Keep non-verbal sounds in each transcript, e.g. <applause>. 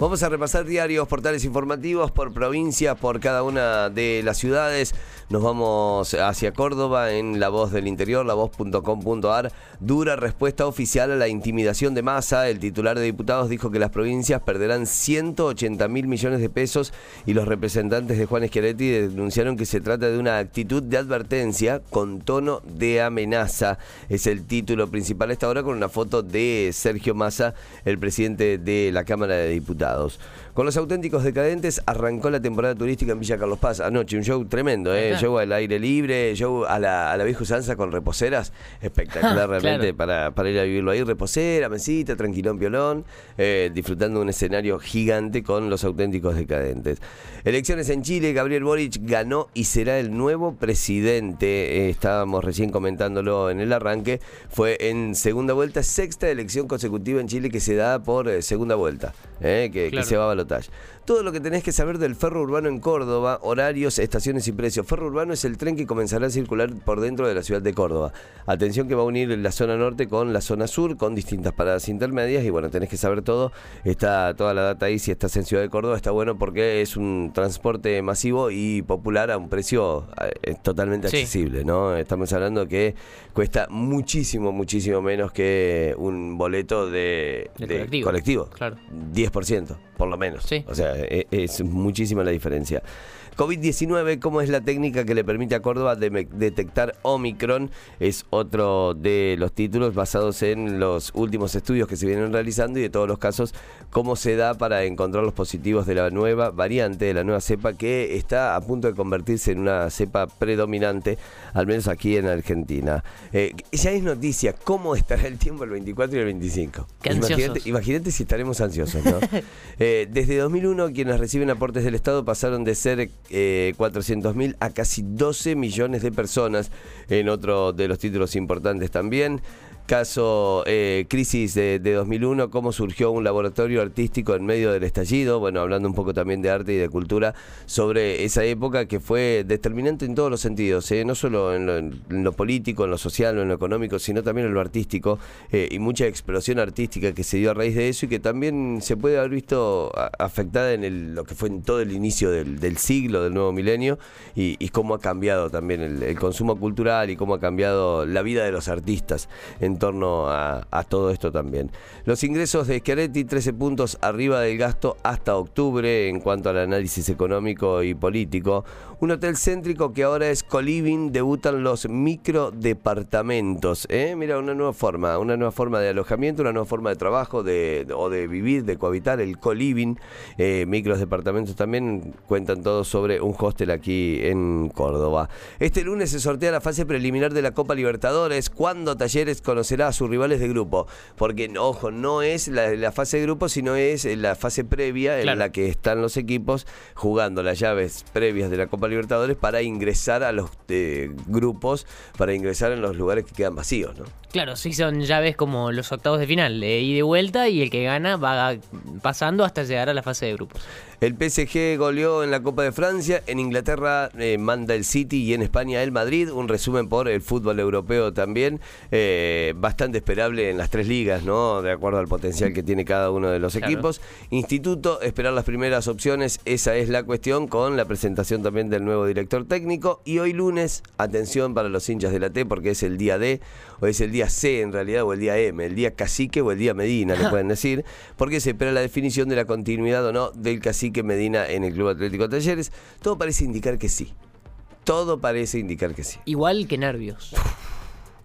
Vamos a repasar diarios, portales informativos por provincia, por cada una de las ciudades. Nos vamos hacia Córdoba en La Voz del Interior, lavoz.com.ar. Dura respuesta oficial a la intimidación de masa. El titular de diputados dijo que las provincias perderán 180 mil millones de pesos y los representantes de Juan Schiaretti denunciaron que se trata de una actitud de advertencia con tono de amenaza. Es el título principal esta hora con una foto de Sergio Massa, el presidente de la Cámara de Diputados. lados. Con los auténticos decadentes arrancó la temporada turística en Villa Carlos Paz. Anoche un show tremendo, ¿eh? show al aire libre, show a la, a la vieja usanza con reposeras. Espectacular <laughs> realmente para, para, ir a vivirlo ahí. Reposera, mesita, tranquilón, violón, eh, disfrutando un escenario gigante con los auténticos decadentes. Elecciones en Chile, Gabriel Boric ganó y será el nuevo presidente. Eh, estábamos recién comentándolo en el arranque. Fue en segunda vuelta, sexta elección consecutiva en Chile que se da por eh, segunda vuelta, que, que se va a todo lo que tenés que saber del ferro urbano en Córdoba, horarios, estaciones y precios. Ferro urbano es el tren que comenzará a circular por dentro de la ciudad de Córdoba. Atención que va a unir la zona norte con la zona sur, con distintas paradas intermedias. Y bueno, tenés que saber todo. Está toda la data ahí. Si estás en Ciudad de Córdoba, está bueno porque es un transporte masivo y popular a un precio eh, totalmente accesible. ¿no? Estamos hablando que cuesta muchísimo, muchísimo menos que un boleto de, colectivo. colectivo. Claro. 10%, por lo menos. O sea, e, es, muchísima la diferencia. COVID-19, ¿cómo es la técnica que le permite a Córdoba de detectar Omicron? Es otro de los títulos basados en los últimos estudios que se vienen realizando y de todos los casos, cómo se da para encontrar los positivos de la nueva variante, de la nueva cepa que está a punto de convertirse en una cepa predominante, al menos aquí en Argentina. Eh, ya es noticia, ¿cómo estará el tiempo el 24 y el 25? Imagínate, si estaremos ansiosos, ¿no? <laughs> Eh, desde 2001, quienes reciben aportes del Estado pasaron de ser eh, 400.000 a casi 12 millones de personas en otro de los títulos importantes también. Caso eh, crisis de, 2001, cómo surgió un laboratorio artístico en medio del estallido, bueno, hablando un poco también de arte y de cultura, sobre esa época que fue determinante en todos los sentidos, eh, no solo en lo, político, en lo social, en lo económico, sino también en lo artístico, eh, y mucha explosión artística que se dio a raíz de eso y que también se puede haber visto afectada en lo que fue en todo el inicio del, siglo, del nuevo milenio, y, cómo ha cambiado también el, consumo cultural y cómo ha cambiado la vida de los artistas. en torno a, todo esto también. Los ingresos de Schiaretti, 13 puntos arriba del gasto hasta octubre en cuanto al análisis económico y político. Un hotel céntrico que ahora es coliving, debutan los microdepartamentos. ¿eh? Mira, una nueva forma, una nueva forma de alojamiento, una nueva forma de trabajo de, o de vivir, de cohabitar, el coliving. Eh, micros departamentos también cuentan todos sobre un hostel aquí en Córdoba. Este lunes se sortea la fase preliminar de la Copa Libertadores, cuando Talleres con será a sus rivales de grupo. Porque, ojo, no es la, fase de grupo, sino es la fase previa en la que están los equipos jugando las llaves previas de la Copa Libertadores para ingresar a los eh, grupos, para ingresar en los lugares que quedan vacíos, ¿no? Claro, sí son llaves como los octavos de final, de ida y de vuelta, y el que gana va pasando hasta llegar a la fase de grupos. El PSG goleó en la Copa de Francia, en Inglaterra eh, manda el City y en España el Madrid. Un resumen por el fútbol europeo también, eh, bastante esperable en las tres ligas, ¿no? De acuerdo al potencial que tiene cada uno de los equipos. Instituto, esperar las primeras opciones, esa es la cuestión, con la presentación también del nuevo director técnico. Y hoy lunes, atención para los hinchas de la T, porque es el día D, o es el día C en realidad, o el día M, el día cacique o el día Medina, le <laughs> pueden decir, porque se espera la definición de la continuidad o no del cacique que Medina en el Club Atlético Talleres. Todo parece indicar que sí. Todo parece indicar que sí. Igual que nervios. <laughs>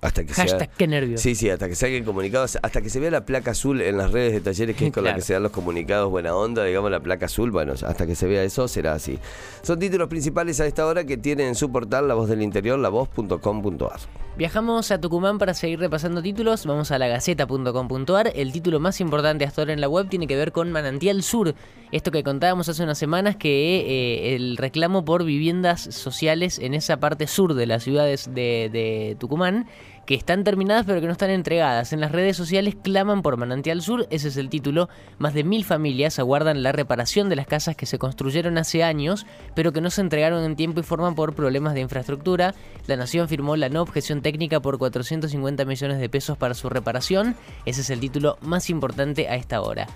Hasta que Hashtag qué nervios. Sí, sí, hasta que salgan comunicados, hasta que se vea la placa azul en las redes de talleres, que es con la <laughs> que se dan los comunicados buena onda, digamos la placa azul, bueno, hasta que se vea eso será así. Son títulos principales a esta hora que tienen en su portal La Voz del Interior, lavoz.com.ar. Viajamos a Tucumán para seguir repasando títulos, vamos a la gaceta.com.ar. El título más importante hasta ahora en la web tiene que ver con Manantial Sur. Esto que contábamos hace unas semanas, que eh, el reclamo por viviendas sociales en esa parte sur de las ciudades de Tucumán que están terminadas pero que no están entregadas. En las redes sociales claman por Manantial Sur, ese es el título. Más de mil familias aguardan la reparación de las casas que se construyeron hace años, pero que no se entregaron en tiempo y forma por problemas de infraestructura. La Nación firmó la no objeción técnica por 450 millones de pesos para su reparación. Ese es el título más importante a esta hora.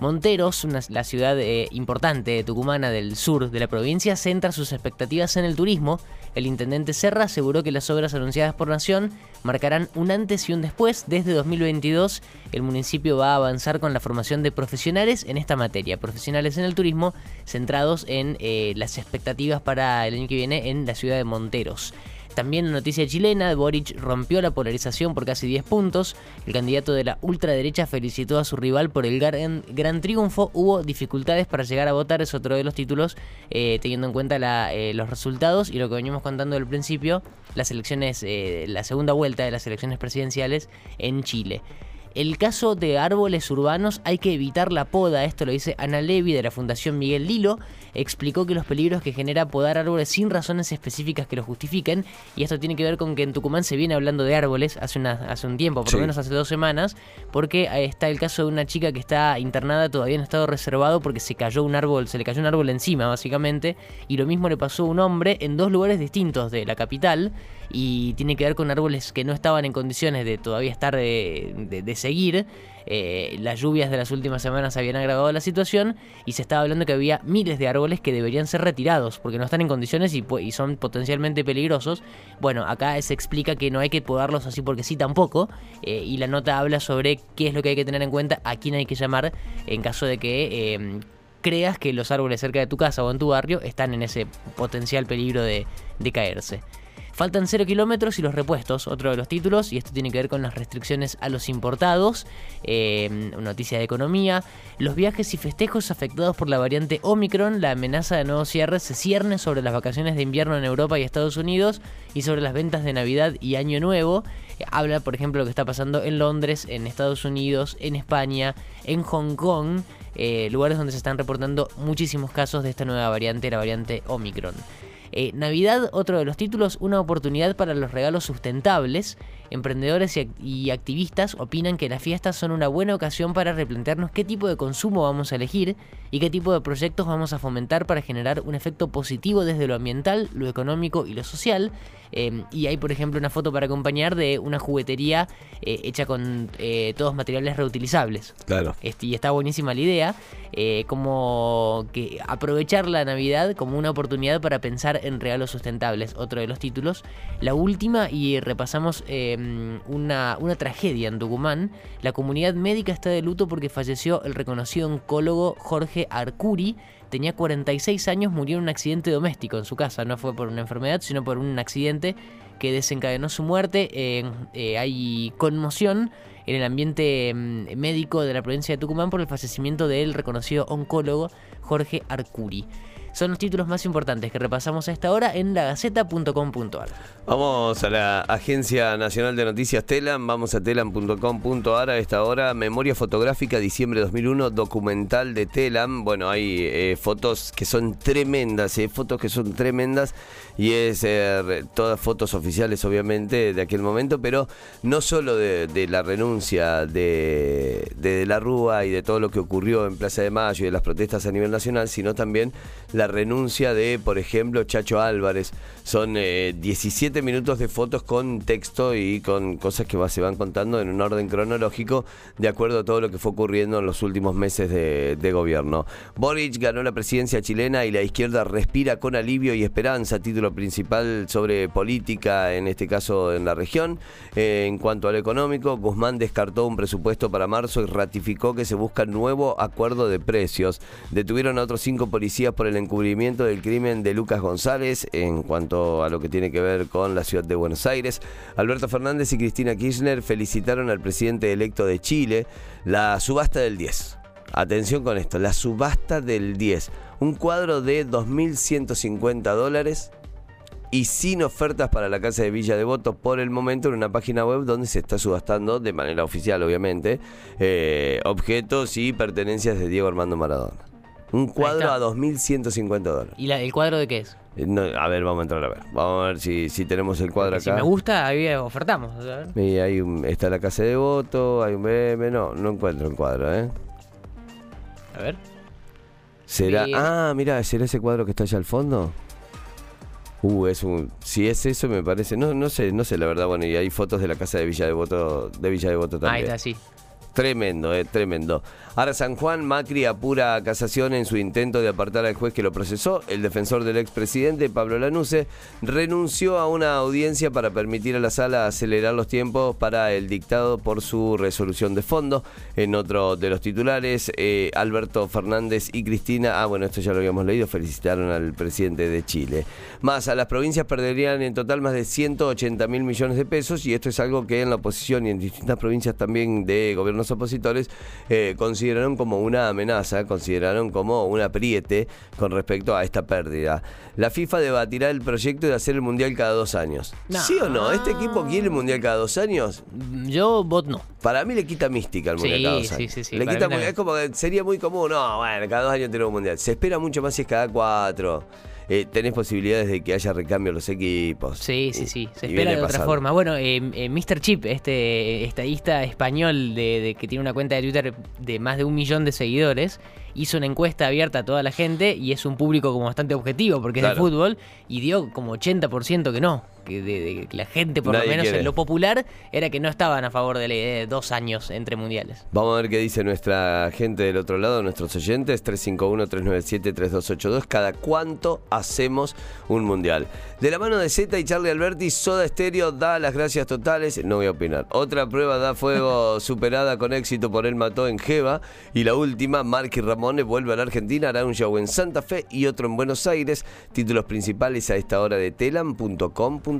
Monteros, la ciudad eh, importante tucumana del sur de la provincia, centra sus expectativas en el turismo. El intendente Serra aseguró que las obras anunciadas por Nación marcarán un antes y un después. Desde 2022, el municipio va a avanzar con la formación de profesionales en esta materia, profesionales en el turismo, centrados en eh, las expectativas para el año que viene en la ciudad de Monteros. También noticia chilena, Boric rompió la polarización por casi 10 puntos. El candidato de la ultraderecha felicitó a su rival por el gran, triunfo. Hubo dificultades para llegar a votar, es otro de los títulos, eh, teniendo en cuenta eh, los resultados y lo que veníamos contando al principio, las elecciones, eh, la segunda vuelta de las elecciones presidenciales en Chile. El caso de árboles urbanos hay que evitar la poda, esto lo dice Ana Levy de la Fundación Miguel Lilo, explicó que los peligros que genera podar árboles sin razones específicas que lo justifiquen, y esto tiene que ver con que en Tucumán se viene hablando de árboles hace, una, hace un tiempo, por lo menos hace dos semanas, porque está el caso de una chica que está internada todavía en estado reservado porque se cayó un árbol, se le cayó un árbol encima básicamente, y lo mismo le pasó a un hombre en dos lugares distintos de la capital, y tiene que ver con árboles que no estaban en condiciones de todavía estar de, seguir. Eh, las lluvias de las últimas semanas habían agravado la situación y se estaba hablando que había miles de árboles que deberían ser retirados porque no están en condiciones y, son potencialmente peligrosos. Bueno, acá se explica que no hay que podarlos así porque sí tampoco eh, y la nota habla sobre qué es lo que hay que tener en cuenta, a quién hay que llamar en caso de que... Eh, creas que los árboles cerca de tu casa o en tu barrio están en ese potencial peligro de caerse. Faltan 0 kilómetros y los repuestos, otro de los títulos, y esto tiene que ver con las restricciones a los importados, eh, noticia de economía, los viajes y festejos afectados por la variante Omicron, la amenaza de nuevos cierres se cierne sobre las vacaciones de invierno en Europa y Estados Unidos y sobre las ventas de Navidad y Año Nuevo. Eh, habla, por ejemplo, lo que está pasando en Londres, en Estados Unidos, en España, en Hong Kong, eh, lugares donde se están reportando muchísimos casos de esta nueva variante, la variante Omicron. Eh, Navidad, otro de los títulos, una oportunidad para los regalos sustentables. Emprendedores y, activistas opinan que las fiestas son una buena ocasión para replantearnos qué tipo de consumo vamos a elegir y qué tipo de proyectos vamos a fomentar para generar un efecto positivo desde lo ambiental, lo económico y lo social. Em, y hay, por ejemplo, una foto para acompañar de una juguetería eh, hecha con eh, todos materiales reutilizables. Claro. Este, y está buenísima la idea, como que aprovechar la Navidad como una oportunidad para pensar en regalos sustentables, otro de los títulos. La última, y repasamos em, una, una tragedia en Tucumán, la comunidad médica está de luto porque falleció el reconocido oncólogo Jorge Arcuri, tenía 46 años, murió en un accidente doméstico en su casa. No fue por una enfermedad, sino por un accidente que desencadenó su muerte. Eh, hay conmoción en el ambiente mm, médico de la provincia de Tucumán por el fallecimiento del reconocido oncólogo Jorge Arcuri son los títulos más importantes que repasamos a esta hora en lagaceta.com.ar. Vamos a la Agencia Nacional de Noticias Telam, vamos a telam.com.ar a esta hora. Memoria fotográfica diciembre 2001, documental de Telam. Bueno, hay eh, fotos que son tremendas, eh, fotos que son tremendas y es eh, todas fotos oficiales obviamente de aquel momento, pero no solo de, la renuncia de, de, la Rúa y de todo lo que ocurrió en Plaza de Mayo y de las protestas a nivel nacional, sino también la renuncia de, por ejemplo, Chacho Álvarez. Son 17 eh, minutos de fotos con texto y con cosas que se van contando en un orden cronológico de acuerdo a todo lo que fue ocurriendo en los últimos meses de, gobierno. Boric ganó la presidencia chilena y la izquierda respira con alivio y esperanza, título principal sobre política, en este caso en la región. Eh, en cuanto al económico, Guzmán descartó un presupuesto para marzo y ratificó que se busca nuevo acuerdo de precios. Detuvieron a otros cinco policías por el encubrimiento del crimen de Lucas González en cuanto a lo que tiene que ver con la ciudad de Buenos Aires. Alberto Fernández y Cristina Kirchner felicitaron al presidente electo de Chile la subasta del 10. Atención con esto, la subasta del 10. Un cuadro de 2.150 dólares y sin ofertas para la Casa de Villa Devoto por el momento en una página web donde se está subastando de manera oficial obviamente eh, objetos y pertenencias de Diego Armando Maradona. Un cuadro a 2.150 dólares. ¿Y la- el cuadro de qué es? Eh, no, a ver, vamos a entrar a ver. Vamos a ver si, si tenemos el cuadro Si acá. me gusta, ahí ofertamos. a ver. Y hay un- está la casa de voto, hay un BM, no, no encuentro el cuadro, ¿eh? A ver. ¿Será? Ah, mira, ¿será ese cuadro que está allá al fondo? Uh, es un. Si es eso, me parece. No, no sé, no sé la verdad. Bueno, y hay fotos de la casa de Villa de Voto, de Villa de Voto Ahí también. está, sí. Tremendo, eh, tremendo. Ahora San Juan Macri apura casación en su intento de apartar al juez que lo procesó. El defensor del expresidente, Pablo Lanuse, renunció a una audiencia para permitir a la sala acelerar los tiempos para el dictado por su resolución de fondo. En otro de los titulares, eh, Alberto Fernández y Cristina, ah bueno, esto ya lo habíamos leído, felicitaron al presidente de Chile. Más, a las provincias perderían en total más de 180 mil millones de pesos y esto es algo que en la oposición y en distintas provincias también de gobiernos opositores eh, consideraron como una amenaza, consideraron como un apriete con respecto a esta pérdida. La FIFA debatirá el proyecto de hacer el Mundial cada dos años. No. ¿Sí o no? ¿Este equipo quiere el Mundial cada dos años? Mm, Yo, bot no. Para mí le quita mística al Mundial Sí, cada dos años. sí, sí, Le quita es como que sería muy común, no, bueno, cada dos años tenemos un Mundial. Se espera mucho más si es cada cuatro. Eh, tenés posibilidades de que haya recambio en los equipos. Sí, sí, sí. Se espera de otra pasando. forma. Bueno, eh, eh, Mr. Chip, este estadista español de, de que tiene una cuenta de Twitter de más de un millón de seguidores, hizo una encuesta abierta a toda la gente y es un público como bastante objetivo porque es de fútbol y dio como 80% que no. Que, de, de que la gente, por Nadie lo menos quiere. en lo popular, era que no estaban a favor de la idea de dos años entre mundiales. Vamos a ver qué dice nuestra gente del otro lado, nuestros oyentes, 351-397-3282. ¿Cada cuánto hacemos un mundial? De la mano de Z y Charlie Alberti, Soda Stereo da las gracias totales. No voy a opinar. Otra prueba da fuego <laughs> superada con éxito por él mató en Jeva. Y la última, Marky Ramone vuelve a la Argentina, hará un show en Santa Fe y otro en Buenos Aires. Títulos principales a esta hora de telam.com.ar.